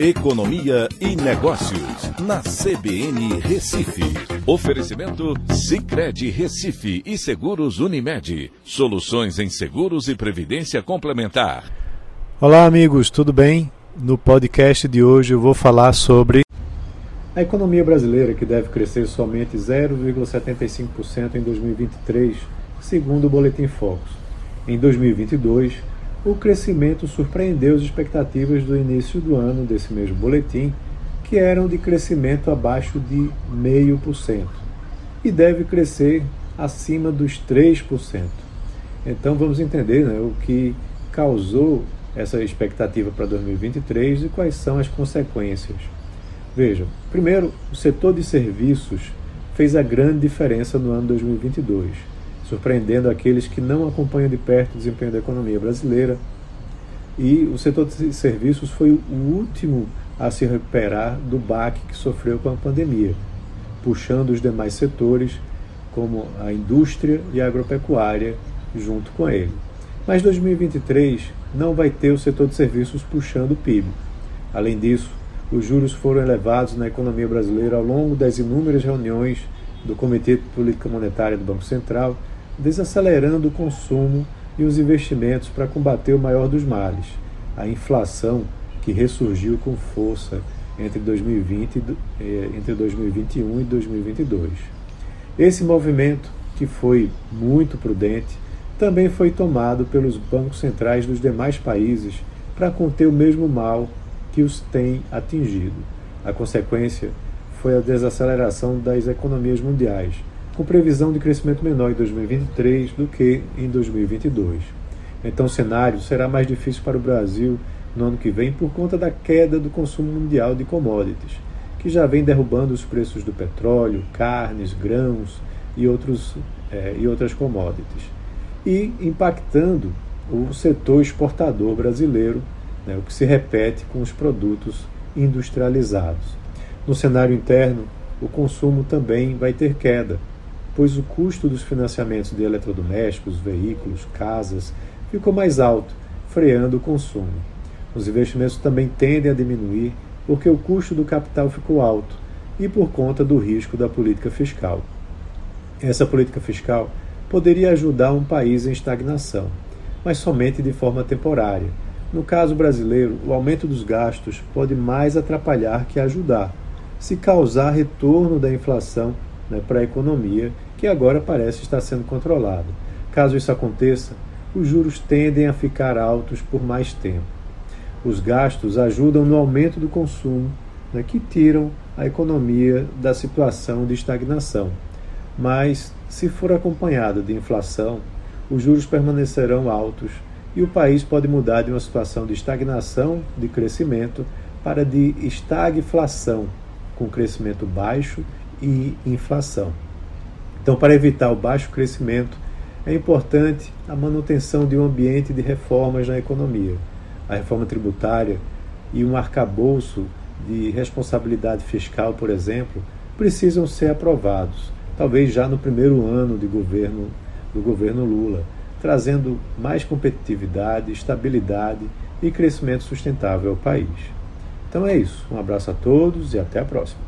Economia e Negócios, na CBN Recife. Oferecimento Cicred Recife e Seguros Unimed. Soluções em seguros e previdência complementar. Olá, amigos, tudo bem? No podcast de hoje eu vou falar sobre a economia brasileira, que deve crescer somente 0,75% em 2023, segundo o Boletim Focus. Em 2022, o crescimento surpreendeu as expectativas do início do ano desse mesmo boletim, que eram de crescimento abaixo de 0,5%, e deve crescer acima dos 3%. Então vamos entender né, o que causou essa expectativa para 2023 e quais são as consequências. Vejam, primeiro, o setor de serviços fez a grande diferença no ano 2022 surpreendendo aqueles que não acompanham de perto o desempenho da economia brasileira. E o setor de serviços foi o último a se recuperar do baque que sofreu com a pandemia, puxando os demais setores, como a indústria e a agropecuária, junto com ele. Mas 2023 não vai ter o setor de serviços puxando o PIB. Além disso, os juros foram elevados na economia brasileira ao longo das inúmeras reuniões do Comitê de Política Monetária do Banco Central desacelerando o consumo e os investimentos para combater o maior dos males, a inflação que ressurgiu com força entre 2020 eh, entre 2021 e 2022. Esse movimento, que foi muito prudente, também foi tomado pelos bancos centrais dos demais países para conter o mesmo mal que os tem atingido. A consequência foi a desaceleração das economias mundiais, com previsão de crescimento menor em 2023 do que em 2022. Então o cenário será mais difícil para o Brasil no ano que vem por conta da queda do consumo mundial de commodities, que já vem derrubando os preços do petróleo, carnes, grãos e, outros, é, e outras commodities, e impactando o setor exportador brasileiro, né, o que se repete com os produtos industrializados. No cenário interno, o consumo também vai ter queda, pois o custo dos financiamentos de eletrodomésticos, veículos, casas ficou mais alto, freando o consumo. Os investimentos também tendem a diminuir porque o custo do capital ficou alto e por conta do risco da política fiscal. Essa política fiscal poderia ajudar um país em estagnação, mas somente de forma temporária. No caso brasileiro, o aumento dos gastos pode mais atrapalhar que ajudar, se causar retorno da inflação né, para a economia que agora parece estar sendo controlado. Caso isso aconteça, os juros tendem a ficar altos por mais tempo. Os gastos ajudam no aumento do consumo, né, que tiram a economia da situação de estagnação. Mas, se for acompanhado de inflação, os juros permanecerão altos e o país pode mudar de uma situação de estagnação de crescimento para de estagflação, com crescimento baixo e inflação. Então, para evitar o baixo crescimento, é importante a manutenção de um ambiente de reformas na economia. A reforma tributária e um arcabouço de responsabilidade fiscal, por exemplo, precisam ser aprovados, talvez já no primeiro ano de governo do governo Lula, trazendo mais competitividade, estabilidade e crescimento sustentável ao país. Então é isso. Um abraço a todos e até a próxima.